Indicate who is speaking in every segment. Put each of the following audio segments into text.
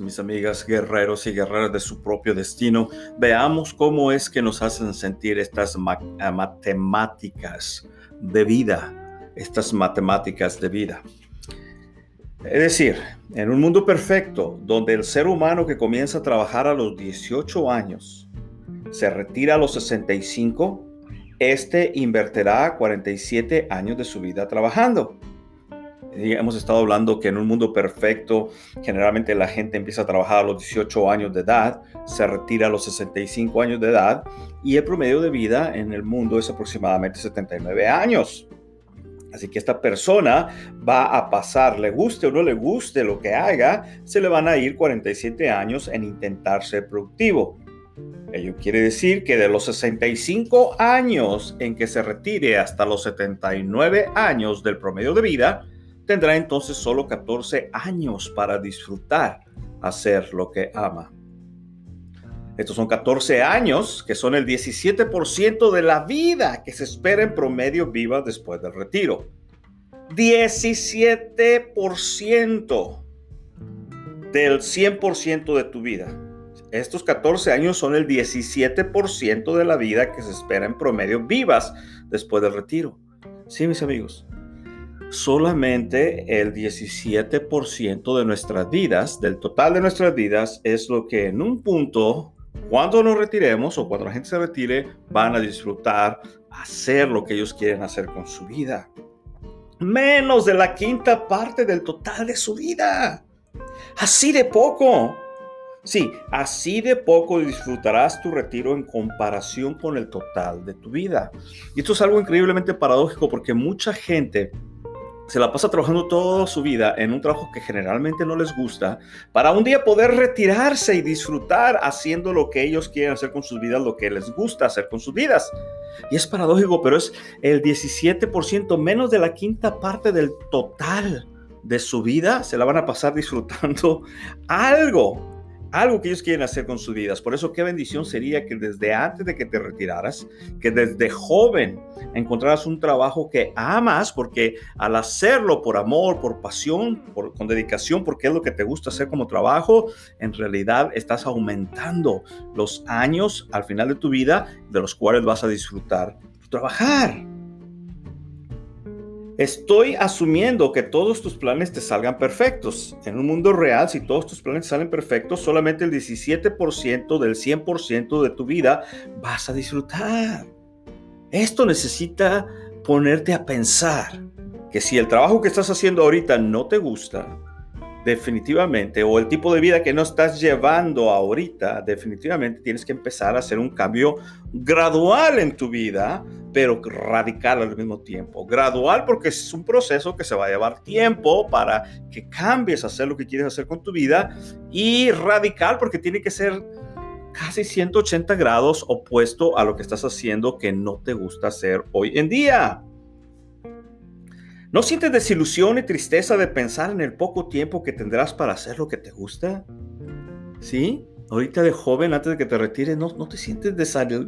Speaker 1: Mis amigas, guerreros y guerreras de su propio destino, veamos cómo es que nos hacen sentir estas eh, matemáticas de vida, estas matemáticas de vida. Es decir, en un mundo perfecto, donde el ser humano que comienza a trabajar a los 18 años se retira a los 65, este invertirá 47 años de su vida trabajando hemos estado hablando que en un mundo perfecto, generalmente la gente empieza a trabajar a los 18 años de edad, se retira a los 65 años de edad y el promedio de vida en el mundo es aproximadamente 79 años. Así que esta persona va a pasar, le guste o no le guste lo que haga, se le van a ir 47 años en intentar ser productivo. Ello quiere decir que de los 65 años en que se retire hasta los 79 años del promedio de vida, tendrá entonces solo 14 años para disfrutar hacer lo que ama. Estos son 14 años, que son el 17% de la vida que se espera en promedio viva después del retiro. 17% del 100% de tu vida. Estos 14 años son el 17% de la vida que se espera en promedio vivas después del retiro. Sí, mis amigos solamente el 17% de nuestras vidas, del total de nuestras vidas, es lo que en un punto, cuando nos retiremos o cuando la gente se retire, van a disfrutar, hacer lo que ellos quieren hacer con su vida. Menos de la quinta parte del total de su vida. Así de poco. Sí, así de poco disfrutarás tu retiro en comparación con el total de tu vida. Y esto es algo increíblemente paradójico porque mucha gente se la pasa trabajando toda su vida en un trabajo que generalmente no les gusta, para un día poder retirarse y disfrutar haciendo lo que ellos quieren hacer con sus vidas, lo que les gusta hacer con sus vidas. Y es paradójico, pero es el 17%, menos de la quinta parte del total de su vida, se la van a pasar disfrutando algo algo que ellos quieren hacer con sus vidas. Por eso qué bendición sería que desde antes de que te retiraras, que desde joven encontraras un trabajo que amas, porque al hacerlo por amor, por pasión, por, con dedicación, porque es lo que te gusta hacer como trabajo, en realidad estás aumentando los años al final de tu vida de los cuales vas a disfrutar trabajar. Estoy asumiendo que todos tus planes te salgan perfectos. En un mundo real, si todos tus planes salen perfectos, solamente el 17% del 100% de tu vida vas a disfrutar. Esto necesita ponerte a pensar que si el trabajo que estás haciendo ahorita no te gusta, definitivamente, o el tipo de vida que no estás llevando ahorita, definitivamente tienes que empezar a hacer un cambio gradual en tu vida, pero radical al mismo tiempo. Gradual porque es un proceso que se va a llevar tiempo para que cambies a hacer lo que quieres hacer con tu vida, y radical porque tiene que ser casi 180 grados opuesto a lo que estás haciendo que no te gusta hacer hoy en día. ¿No sientes desilusión y tristeza de pensar en el poco tiempo que tendrás para hacer lo que te gusta? ¿Sí? Ahorita de joven, antes de que te retires, ¿no, no te sientes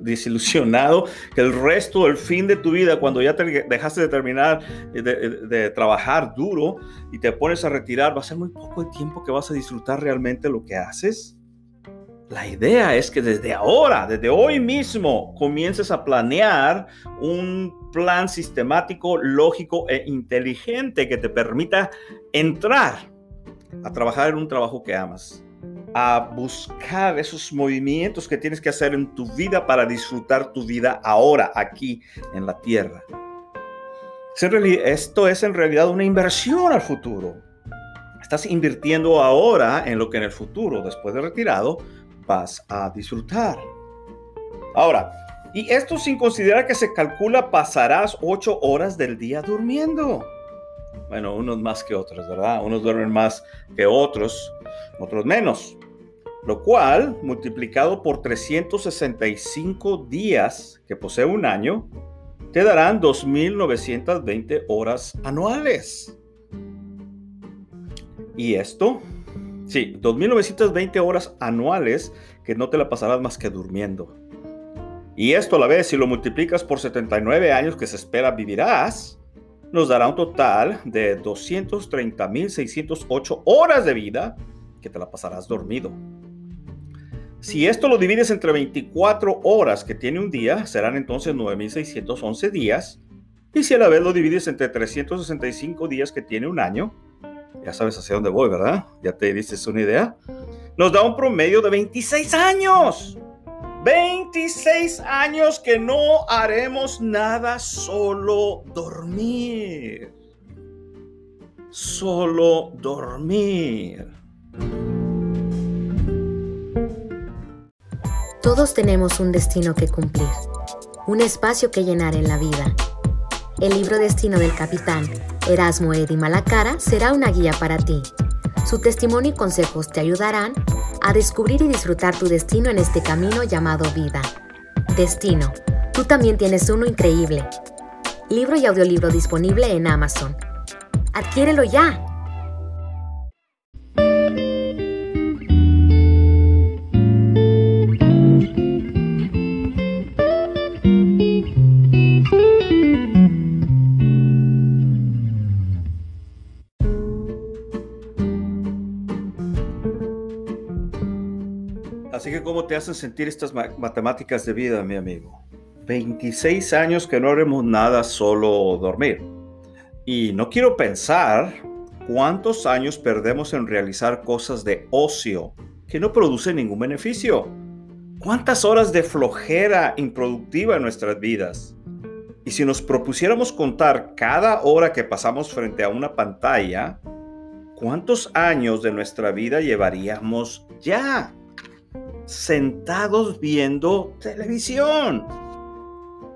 Speaker 1: desilusionado que el resto, el fin de tu vida, cuando ya te dejaste de terminar de, de trabajar duro y te pones a retirar, va a ser muy poco el tiempo que vas a disfrutar realmente lo que haces? La idea es que desde ahora, desde hoy mismo, comiences a planear un plan sistemático, lógico e inteligente que te permita entrar a trabajar en un trabajo que amas, a buscar esos movimientos que tienes que hacer en tu vida para disfrutar tu vida ahora, aquí en la tierra. Esto es en realidad una inversión al futuro. Estás invirtiendo ahora en lo que en el futuro, después de retirado, vas a disfrutar. Ahora, y esto sin considerar que se calcula pasarás ocho horas del día durmiendo. Bueno, unos más que otros, ¿verdad? Unos duermen más que otros, otros menos. Lo cual, multiplicado por 365 días que posee un año, te darán 2.920 horas anuales. Y esto, sí, 2.920 horas anuales que no te la pasarás más que durmiendo. Y esto a la vez, si lo multiplicas por 79 años que se espera vivirás, nos dará un total de 230.608 horas de vida que te la pasarás dormido. Si esto lo divides entre 24 horas que tiene un día, serán entonces 9.611 días. Y si a la vez lo divides entre 365 días que tiene un año, ya sabes hacia dónde voy, ¿verdad? Ya te diste una idea. Nos da un promedio de 26 años. 26 años que no haremos nada, solo dormir. Solo dormir.
Speaker 2: Todos tenemos un destino que cumplir, un espacio que llenar en la vida. El libro Destino del Capitán Erasmo Eddy Malacara será una guía para ti. Su testimonio y consejos te ayudarán a descubrir y disfrutar tu destino en este camino llamado vida. Destino, tú también tienes uno increíble. Libro y audiolibro disponible en Amazon. Adquiérelo ya.
Speaker 1: Hacen sentir estas matemáticas de vida, mi amigo? 26 años que no haremos nada, solo dormir. Y no quiero pensar cuántos años perdemos en realizar cosas de ocio que no producen ningún beneficio. ¿Cuántas horas de flojera improductiva en nuestras vidas? Y si nos propusiéramos contar cada hora que pasamos frente a una pantalla, ¿cuántos años de nuestra vida llevaríamos ya? Sentados viendo televisión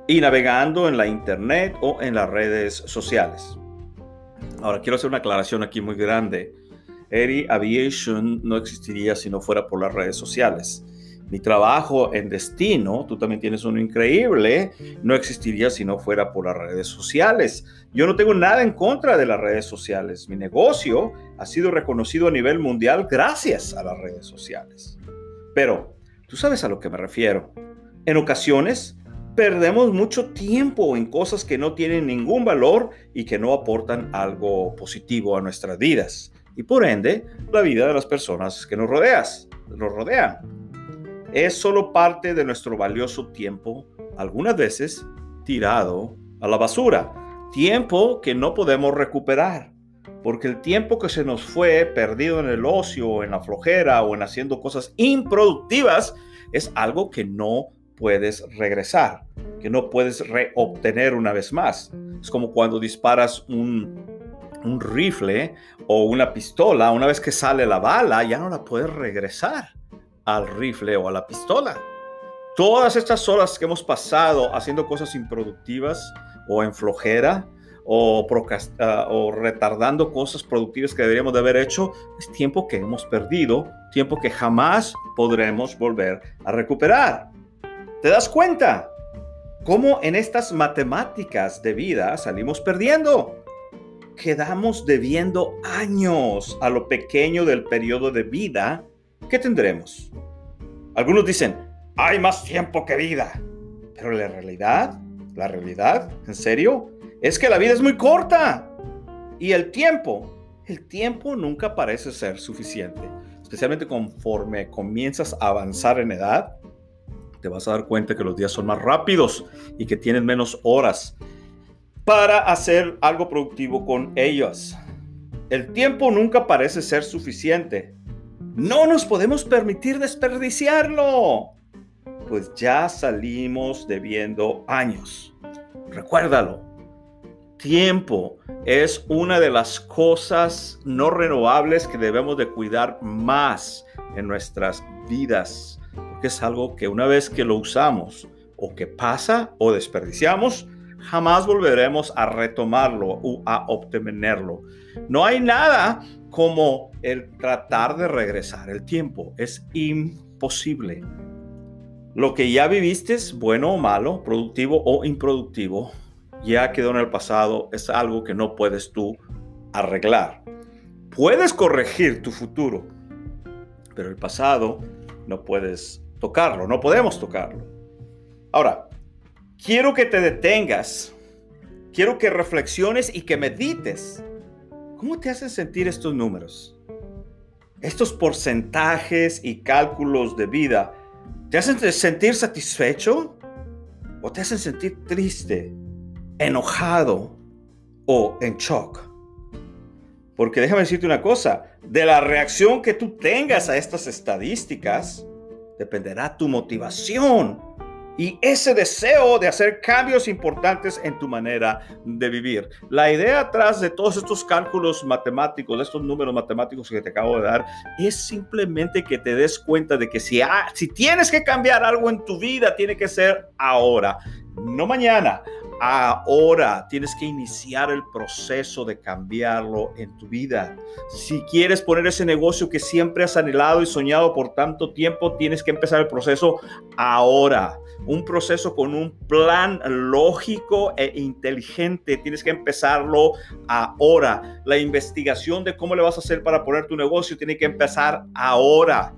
Speaker 1: y navegando en la internet o en las redes sociales. Ahora quiero hacer una aclaración aquí muy grande. Eri Aviation no existiría si no fuera por las redes sociales. Mi trabajo en Destino, tú también tienes uno increíble, no existiría si no fuera por las redes sociales. Yo no tengo nada en contra de las redes sociales. Mi negocio ha sido reconocido a nivel mundial gracias a las redes sociales. Pero, tú sabes a lo que me refiero. En ocasiones, perdemos mucho tiempo en cosas que no tienen ningún valor y que no aportan algo positivo a nuestras vidas. Y por ende, la vida de las personas que nos, rodeas, nos rodean. Es solo parte de nuestro valioso tiempo, algunas veces tirado a la basura. Tiempo que no podemos recuperar. Porque el tiempo que se nos fue perdido en el ocio, en la flojera o en haciendo cosas improductivas es algo que no puedes regresar, que no puedes reobtener una vez más. Es como cuando disparas un, un rifle o una pistola, una vez que sale la bala, ya no la puedes regresar al rifle o a la pistola. Todas estas horas que hemos pasado haciendo cosas improductivas o en flojera, o, uh, o retardando cosas productivas que deberíamos de haber hecho, es tiempo que hemos perdido, tiempo que jamás podremos volver a recuperar. ¿Te das cuenta? ¿Cómo en estas matemáticas de vida salimos perdiendo? Quedamos debiendo años a lo pequeño del periodo de vida que tendremos. Algunos dicen, hay más tiempo que vida. Pero la realidad, la realidad, ¿en serio? Es que la vida es muy corta y el tiempo, el tiempo nunca parece ser suficiente, especialmente conforme comienzas a avanzar en edad. Te vas a dar cuenta que los días son más rápidos y que tienes menos horas para hacer algo productivo con ellos. El tiempo nunca parece ser suficiente. No nos podemos permitir desperdiciarlo. Pues ya salimos debiendo años. Recuérdalo tiempo es una de las cosas no renovables que debemos de cuidar más en nuestras vidas. porque es algo que una vez que lo usamos o que pasa o desperdiciamos, jamás volveremos a retomarlo o a obtenerlo. No hay nada como el tratar de regresar el tiempo. Es imposible. Lo que ya viviste, bueno o malo, productivo o improductivo, ya quedó en el pasado, es algo que no puedes tú arreglar. Puedes corregir tu futuro, pero el pasado no puedes tocarlo, no podemos tocarlo. Ahora, quiero que te detengas, quiero que reflexiones y que medites. ¿Cómo te hacen sentir estos números? Estos porcentajes y cálculos de vida, ¿te hacen sentir satisfecho o te hacen sentir triste, enojado o en shock? Porque déjame decirte una cosa, de la reacción que tú tengas a estas estadísticas, dependerá tu motivación y ese deseo de hacer cambios importantes en tu manera de vivir. La idea atrás de todos estos cálculos matemáticos, de estos números matemáticos que te acabo de dar, es simplemente que te des cuenta de que si, si tienes que cambiar algo en tu vida, tiene que ser ahora, no mañana. Ahora tienes que iniciar el proceso de cambiarlo en tu vida. Si quieres poner ese negocio que siempre has anhelado y soñado por tanto tiempo, tienes que empezar el proceso ahora. Un proceso con un plan lógico e inteligente. Tienes que empezarlo ahora. La investigación de cómo le vas a hacer para poner tu negocio tiene que empezar ahora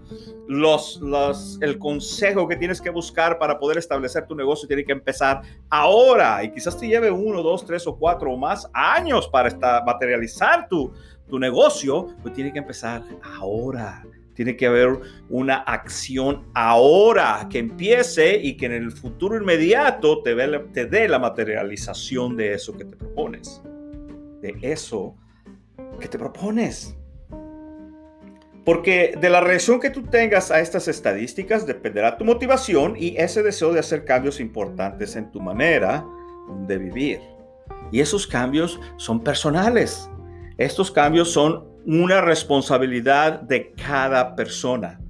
Speaker 1: los, los, el consejo que tienes que buscar para poder establecer tu negocio tiene que empezar ahora quizás te lleve uno, dos, tres o cuatro o más años para materializar tu, tu negocio, pues tiene que empezar ahora. Tiene que haber una acción ahora que empiece y que en el futuro inmediato te, te dé la materialización de eso que te propones. De eso que te propones. Porque de la reacción que tú tengas a estas estadísticas dependerá tu motivación y ese deseo de hacer cambios importantes en tu manera de vivir. Y esos cambios son personales. Estos cambios son una responsabilidad de cada persona.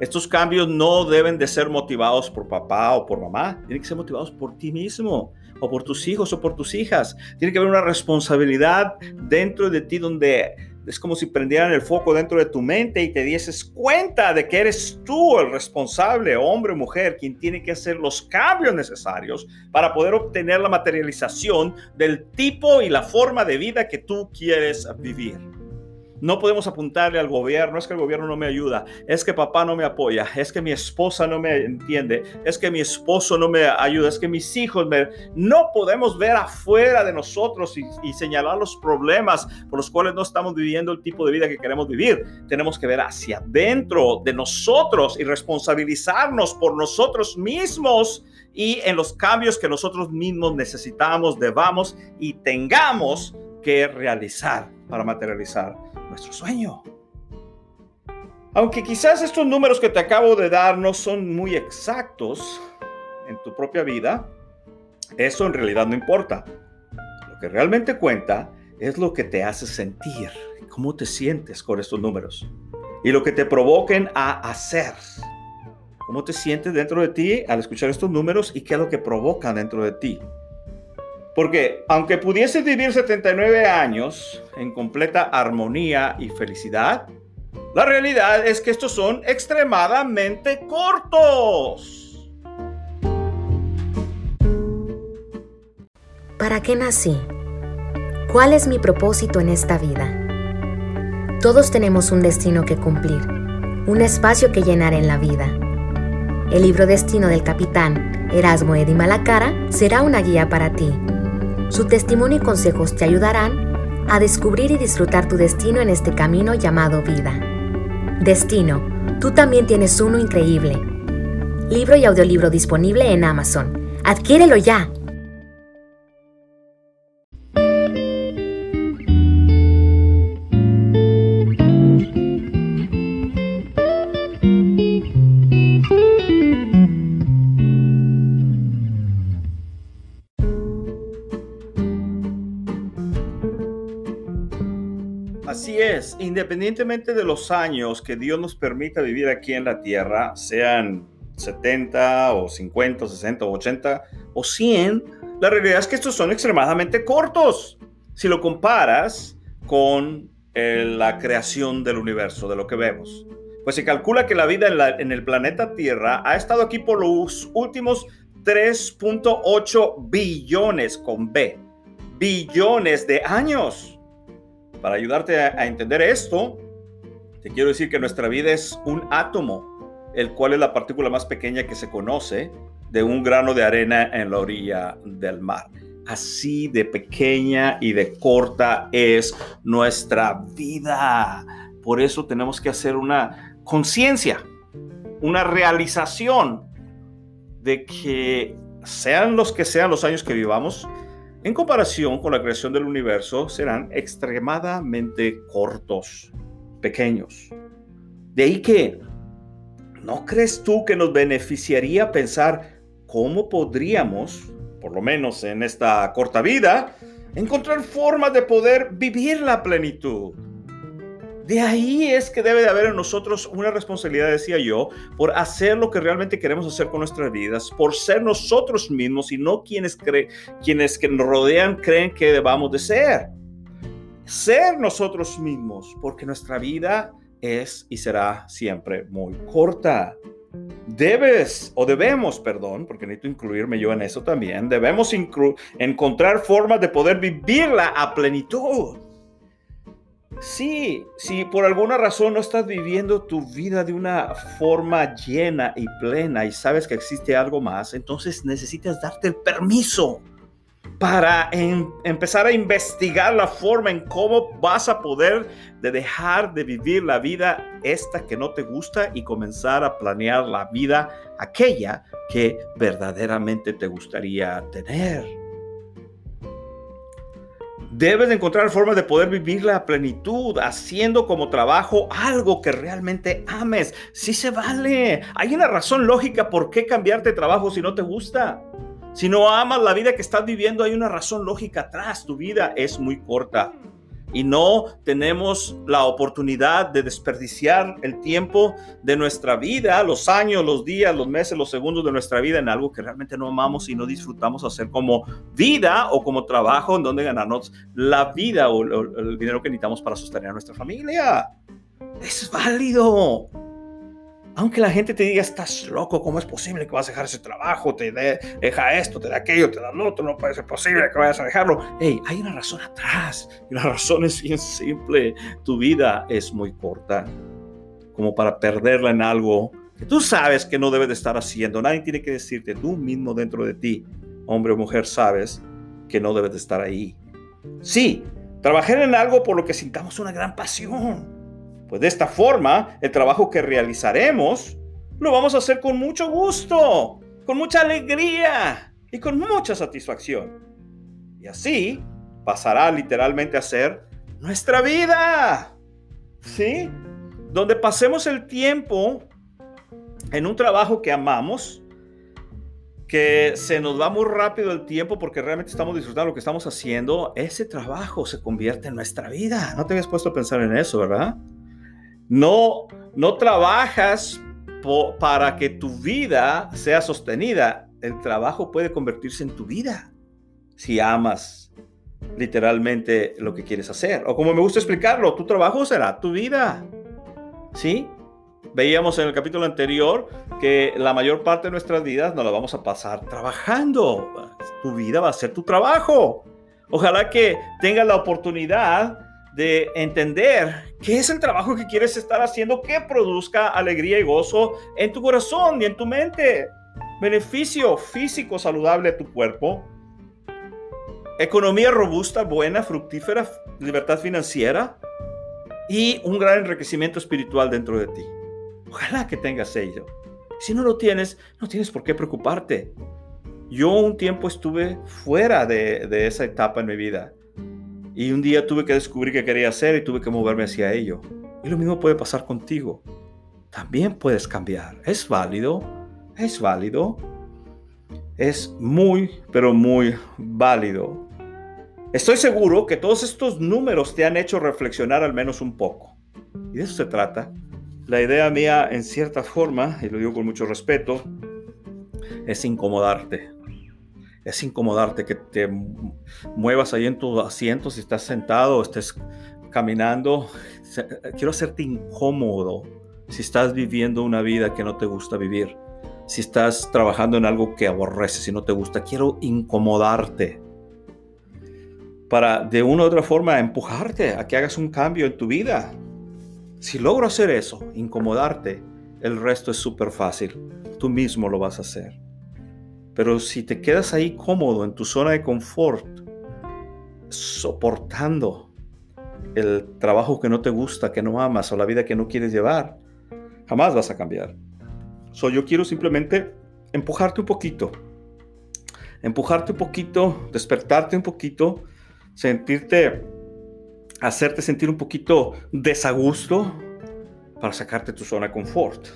Speaker 1: Estos cambios no deben de ser motivados por papá o por mamá, tienen que ser motivados por ti mismo o por tus hijos o por tus hijas. Tiene que haber una responsabilidad dentro de ti donde es como si prendieran el foco dentro de tu mente y te dieses cuenta de que eres tú el responsable, hombre o mujer, quien tiene que hacer los cambios necesarios para poder obtener la materialización del tipo y la forma de vida que tú quieres vivir. No podemos apuntarle al gobierno, es que el gobierno no me ayuda, es que papá no me apoya, es que mi esposa no me entiende, es que mi esposo no me ayuda, es que mis hijos me... No podemos ver afuera de nosotros y, señalar los problemas por los cuales no estamos viviendo el tipo de vida que queremos vivir. Tenemos que ver hacia adentro de nosotros y responsabilizarnos por nosotros mismos y en los cambios que nosotros mismos necesitamos, debamos y tengamos que realizar para materializar nuestro sueño. Aunque quizás estos números que te acabo de dar no son muy exactos en tu propia vida, eso en realidad no importa. Lo que realmente cuenta es lo que te hace sentir, cómo te sientes con estos números y lo que te provoquen a hacer. ¿Cómo te sientes dentro de ti al escuchar estos números y qué es lo que provocan dentro de ti? Porque aunque pudiese vivir 79 años en completa armonía y felicidad, la realidad es que estos son extremadamente cortos.
Speaker 2: ¿Para qué nací? ¿Cuál es mi propósito en esta vida? Todos tenemos un destino que cumplir, un espacio que llenar en la vida. El libro Destino del capitán Erasmo Edi Malacara será una guía para ti su testimonio y consejos te ayudarán a descubrir y disfrutar tu destino en este camino llamado vida. Destino, tú también tienes uno increíble. Libro y audiolibro disponible en Amazon. Adquiérelo ya.
Speaker 1: Independientemente de los años que Dios nos permita vivir aquí en la tierra, sean 70 o 50 o 60 o 80 o 100, la realidad es que estos son extremadamente cortos. Si lo comparas con eh, la creación del universo, de lo que vemos. Pues se calcula que la vida en, el planeta Tierra ha estado aquí por los últimos 3.8 billones con B, billones de años. Para ayudarte a entender esto, te quiero decir que nuestra vida es un átomo, el cual es la partícula más pequeña que se conoce de un grano de arena en la orilla del mar. Así de pequeña y de corta es nuestra vida. Por eso tenemos que hacer una conciencia, una realización de que sean los que sean los años que vivamos, en comparación con la creación del universo, serán extremadamente cortos, pequeños. De ahí que, ¿no crees tú que nos beneficiaría pensar cómo podríamos por lo menos en esta corta vida, encontrar formas de poder vivir la plenitud. De ahí es que debe de haber en nosotros una responsabilidad, decía yo, por hacer lo que realmente queremos hacer con nuestras vidas, por ser nosotros mismos y no quienes, creen, quienes que nos rodean creen que debamos de ser. Ser nosotros mismos, porque nuestra vida es y será siempre muy corta debes o debemos, perdón, porque necesito incluirme yo en eso también, debemos encontrar formas de poder vivirla a plenitud. Sí, si por alguna razón no estás viviendo tu vida de una forma llena y plena y sabes que existe algo más, entonces necesitas darte el permiso para empezar a investigar la forma en cómo vas a poder de dejar de vivir la vida esta que no te gusta y comenzar a planear la vida aquella que verdaderamente te gustaría tener. Debes de encontrar formas de poder vivir la plenitud, haciendo como trabajo algo que realmente ames. Sí se vale. Hay una razón lógica por qué cambiarte de trabajo si no te gusta. Si no amas la vida que estás viviendo, hay una razón lógica atrás. Tu vida es muy corta. Y no tenemos la oportunidad de desperdiciar el tiempo de nuestra vida, los años, los días, los meses, los segundos de nuestra vida en algo que realmente no amamos y no disfrutamos hacer como vida o como trabajo en donde ganarnos la vida o el dinero que necesitamos para sostener a nuestra familia. Es válido. Aunque la gente te diga, estás loco, ¿cómo es posible que vas a dejar ese trabajo? Te deja esto, te da aquello, te da lo otro, no puede ser posible que vayas a dejarlo. Hey, hay una razón atrás. Y la razón es bien simple. Tu vida es muy corta como para perderla en algo que tú sabes que no debes de estar haciendo. Nadie tiene que decirte, tú mismo dentro de ti, hombre o mujer, sabes que no debes de estar ahí. Sí, trabajar en algo por lo que sintamos una gran pasión pues de esta forma, el trabajo que realizaremos lo vamos a hacer con mucho gusto, con mucha alegría y con mucha satisfacción. Y así pasará literalmente a ser nuestra vida. ¿Sí? Donde pasemos el tiempo en un trabajo que amamos, que se nos va muy rápido el tiempo porque realmente estamos disfrutando lo que estamos haciendo, ese trabajo se convierte en nuestra vida. No te habías puesto a pensar en eso, ¿verdad? No, no trabajas para que tu vida sea sostenida. El trabajo puede convertirse en tu vida si amas literalmente lo que quieres hacer. O como me gusta explicarlo, tu trabajo será tu vida. ¿Sí? Veíamos en el capítulo anterior que la mayor parte de nuestras vidas nos la vamos a pasar trabajando. Tu vida va a ser tu trabajo. Ojalá que tengas la oportunidad de entender qué es el trabajo que quieres estar haciendo que produzca alegría y gozo en tu corazón y en tu mente. Beneficio físico saludable a tu cuerpo. Economía robusta, buena, fructífera, libertad financiera y un gran enriquecimiento espiritual dentro de ti. Ojalá que tengas ello. Si no lo tienes, no tienes por qué preocuparte. Yo un tiempo estuve fuera de, de esa etapa en mi vida y un día tuve que descubrir qué quería hacer y tuve que moverme hacia ello. Y lo mismo puede pasar contigo. También puedes cambiar. Es válido. Es válido. Es muy, pero muy válido. Estoy seguro que todos estos números te han hecho reflexionar al menos un poco. Y de eso se trata. la idea mía, en cierta forma, y lo digo con mucho respeto, es incomodarte. Es incomodarte que te muevas ahí en tu asiento si estás sentado o estés caminando. Quiero hacerte incómodo si estás viviendo una vida que no te gusta vivir. Si estás trabajando en algo que aborreces y no te gusta. Quiero incomodarte para de una u otra forma empujarte a que hagas un cambio en tu vida. Si logro hacer eso, incomodarte, el resto es súper fácil. Tú mismo lo vas a hacer. Pero si te quedas ahí cómodo en tu zona de confort, soportando el trabajo que no te gusta, que no amas o la vida que no quieres llevar, jamás vas a cambiar. So, yo quiero simplemente empujarte un poquito, empujarte un poquito, despertarte un poquito, sentirte, hacerte sentir un poquito desagusto para sacarte tu zona de confort.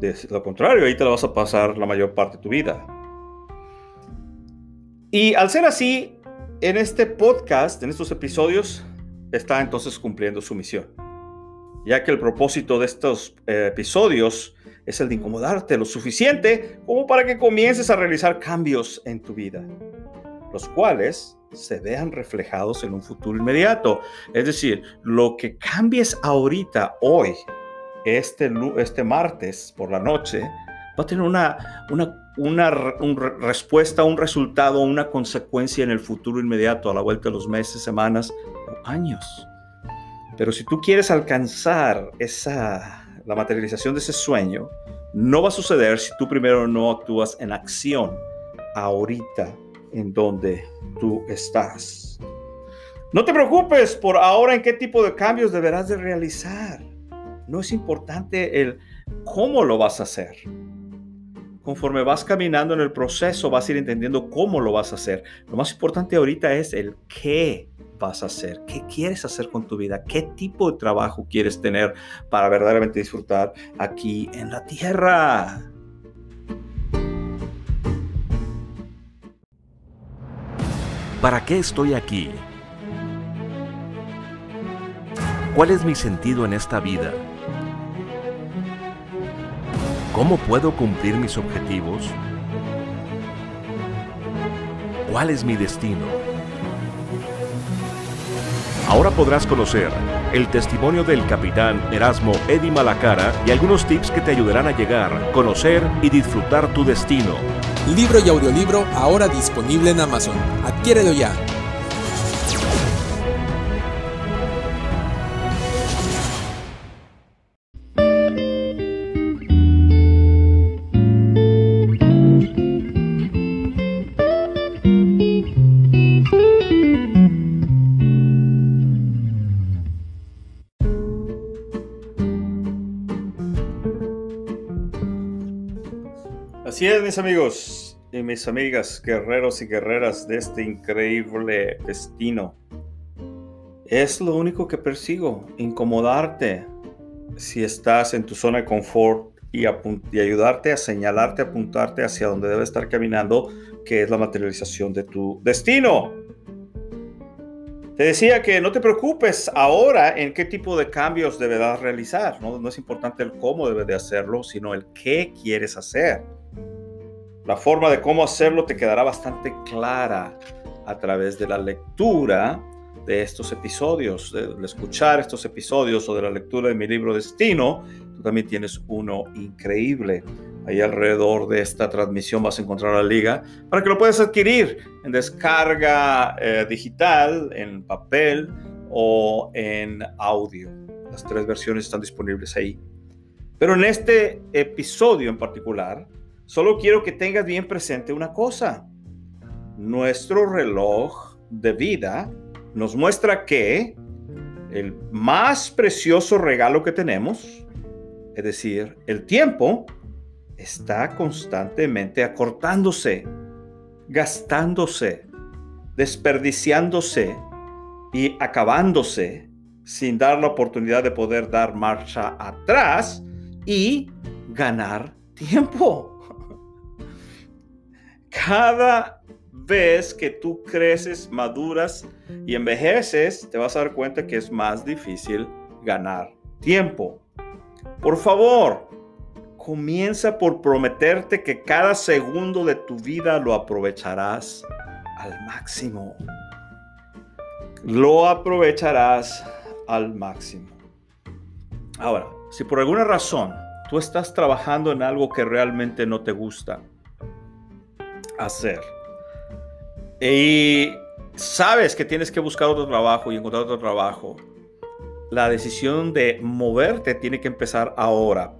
Speaker 1: De lo contrario, ahí te la vas a pasar la mayor parte de tu vida. Y al ser así, en este podcast, en estos episodios, está entonces cumpliendo su misión. Ya que el propósito de estos eh, episodios es el de incomodarte lo suficiente como para que comiences a realizar cambios en tu vida, los cuales se vean reflejados en un futuro inmediato. Es decir, lo que cambies ahorita, hoy, este, este martes por la noche, va a tener una, una una, respuesta, un resultado, una consecuencia en el futuro inmediato, a la vuelta de los meses, semanas años. Pero si tú quieres alcanzar esa, la materialización de ese sueño, no va a suceder si tú primero no actúas en acción ahorita en donde tú estás. No te preocupes por ahora en qué tipo de cambios deberás de realizar. No es importante el cómo lo vas a hacer conforme vas caminando en el proceso, vas a ir entendiendo cómo lo vas a hacer. Lo más importante ahorita es el qué vas a hacer, qué quieres hacer con tu vida, qué tipo de trabajo quieres tener para verdaderamente disfrutar aquí en la tierra.
Speaker 3: ¿Para qué estoy aquí? ¿Cuál es mi sentido en esta vida? ¿Cómo puedo cumplir mis objetivos? ¿Cuál es mi destino? Ahora podrás conocer el testimonio del capitán Erasmo Eddy Malacara y algunos tips que te ayudarán a llegar, conocer y disfrutar tu destino.
Speaker 4: Libro y audiolibro ahora disponible en Amazon. Adquiérelo ya.
Speaker 1: Así es, mis amigos y mis amigas, guerreros y guerreras de este increíble destino. Es lo único que persigo, incomodarte si estás en tu zona de confort y, y ayudarte a señalarte, apuntarte hacia donde debes estar caminando, que es la materialización de tu destino. Te decía que no te preocupes ahora en qué tipo de cambios deberás realizar. No, no es importante el cómo debes de hacerlo, sino el qué quieres hacer. La forma de cómo hacerlo te quedará bastante clara a través de la lectura de estos episodios, de, escuchar estos episodios o de la lectura de mi libro Destino. Tú también tienes uno increíble. Ahí alrededor de esta transmisión vas a encontrar la liga para que lo puedas adquirir en descarga eh, digital, en papel o en audio. Las tres versiones están disponibles ahí. Pero en este episodio en particular, Solo quiero que tengas bien presente una cosa. Nuestro reloj de vida nos muestra que el más precioso regalo que tenemos, es decir, el tiempo, está constantemente acortándose, gastándose, desperdiciándose y acabándose sin dar la oportunidad de poder dar marcha atrás y ganar tiempo. Cada vez que tú creces, maduras y envejeces, te vas a dar cuenta que es más difícil ganar tiempo. Por favor, comienza por prometerte que cada segundo de tu vida lo aprovecharás al máximo. Lo aprovecharás al máximo. Ahora, si por alguna razón tú estás trabajando en algo que realmente no te gusta hacer y sabes que tienes que buscar otro trabajo y encontrar otro trabajo, la decisión de moverte tiene que empezar ahora.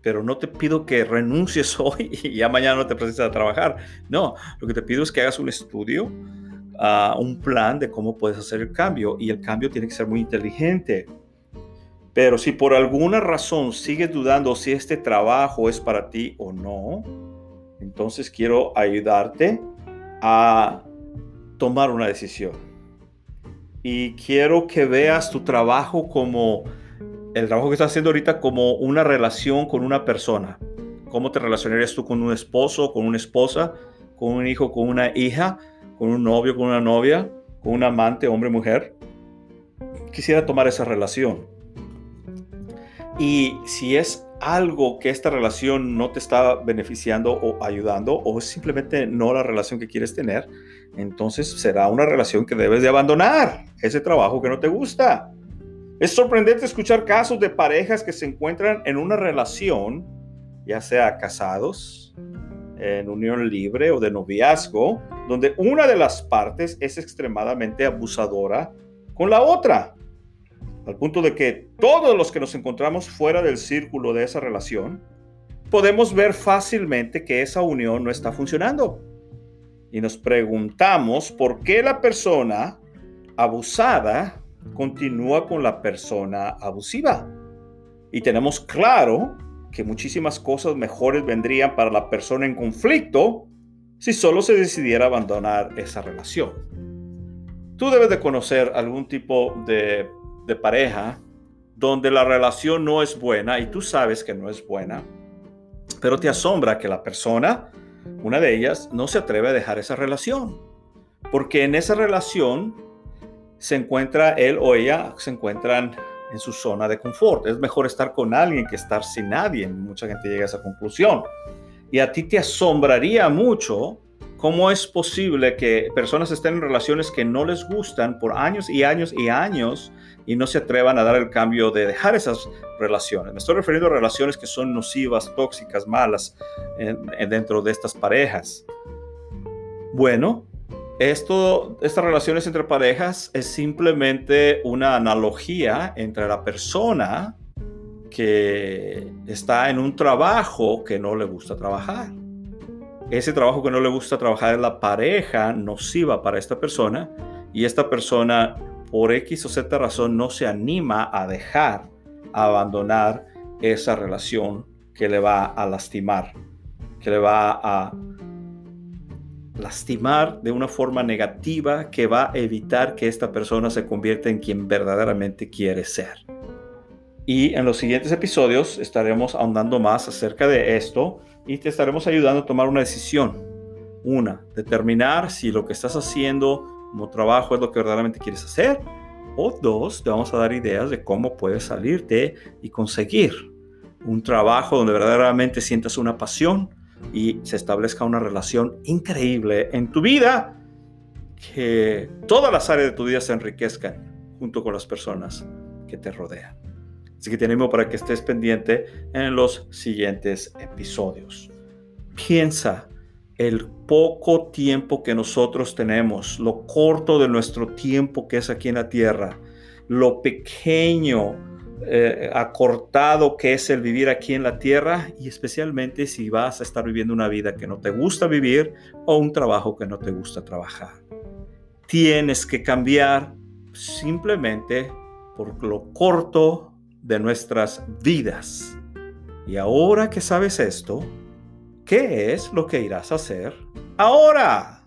Speaker 1: Pero no te pido que renuncies hoy y ya mañana no te presentes a trabajar. No, lo que te pido es que hagas un estudio, uh, un plan de cómo puedes hacer el cambio. Y el cambio tiene que ser muy inteligente. Pero si por alguna razón sigues dudando si este trabajo es para ti o no, entonces quiero ayudarte a tomar una decisión. Y quiero que veas tu trabajo como el trabajo que estás haciendo ahorita como una relación con una persona. ¿Cómo te relacionarías tú con un esposo, con una esposa, con un hijo, con una hija, con un novio, con una novia, con un amante, hombre, mujer? Quisiera tomar esa relación. Y si es algo que esta relación no te está beneficiando o ayudando, o es simplemente no la relación que quieres tener, entonces será una relación que debes de abandonar, ese trabajo que no te gusta. Es sorprendente escuchar casos de parejas que se encuentran en una relación, ya sea casados, en unión libre o de noviazgo, donde una de las partes es extremadamente abusadora con la otra al punto de que todos los que nos encontramos fuera del círculo de esa relación, podemos ver fácilmente que esa unión no está funcionando. Y nos preguntamos por qué la persona abusada continúa con la persona abusiva. Y tenemos claro que muchísimas cosas mejores vendrían para la persona en conflicto si solo se decidiera abandonar esa relación. Tú debes de conocer algún tipo de de pareja donde la relación no es buena y tú sabes que no es buena, pero te asombra que la persona, una de ellas, no se atreve a dejar esa relación. Porque en esa relación se encuentra él o ella, se encuentran en su zona de confort. Es mejor estar con alguien que estar sin nadie. Mucha gente llega a esa conclusión. Y a ti te asombraría mucho cómo es posible que personas estén en relaciones que no les gustan por años y años y años y no se atrevan a dar el cambio de dejar esas relaciones. Me estoy refiriendo a relaciones que son nocivas, tóxicas, malas dentro de estas parejas. Bueno, esto, estas relaciones entre parejas es simplemente una analogía entre la persona que está en un trabajo que no le gusta trabajar. Ese trabajo que no le gusta trabajar es la pareja nociva para esta persona y esta persona por X o Z razón no se anima a dejar, a abandonar esa relación que le va a lastimar, que le va a lastimar de una forma negativa que va a evitar que esta persona se convierta en quien verdaderamente quiere ser. Y en los siguientes episodios estaremos ahondando más acerca de esto y te estaremos ayudando a tomar una decisión. Una, determinar si lo que estás haciendo como trabajo es lo que verdaderamente quieres hacer. O dos, te vamos a dar ideas de cómo puedes salirte y conseguir un trabajo donde verdaderamente sientas una pasión y se establezca una relación increíble en tu vida, que todas las áreas de tu vida se enriquezcan junto con las personas que te rodean. Así que te animo para que estés pendiente en los siguientes episodios. Piensa el poco tiempo que nosotros tenemos, lo corto de nuestro tiempo que es aquí en la tierra, lo pequeño, eh, acortado que es el vivir aquí en la tierra y especialmente si vas a estar viviendo una vida que no te gusta vivir o un trabajo que no te gusta trabajar. Tienes que cambiar simplemente por lo corto de nuestras vidas. Y ahora que sabes esto, ¿qué es lo que irás a hacer ahora?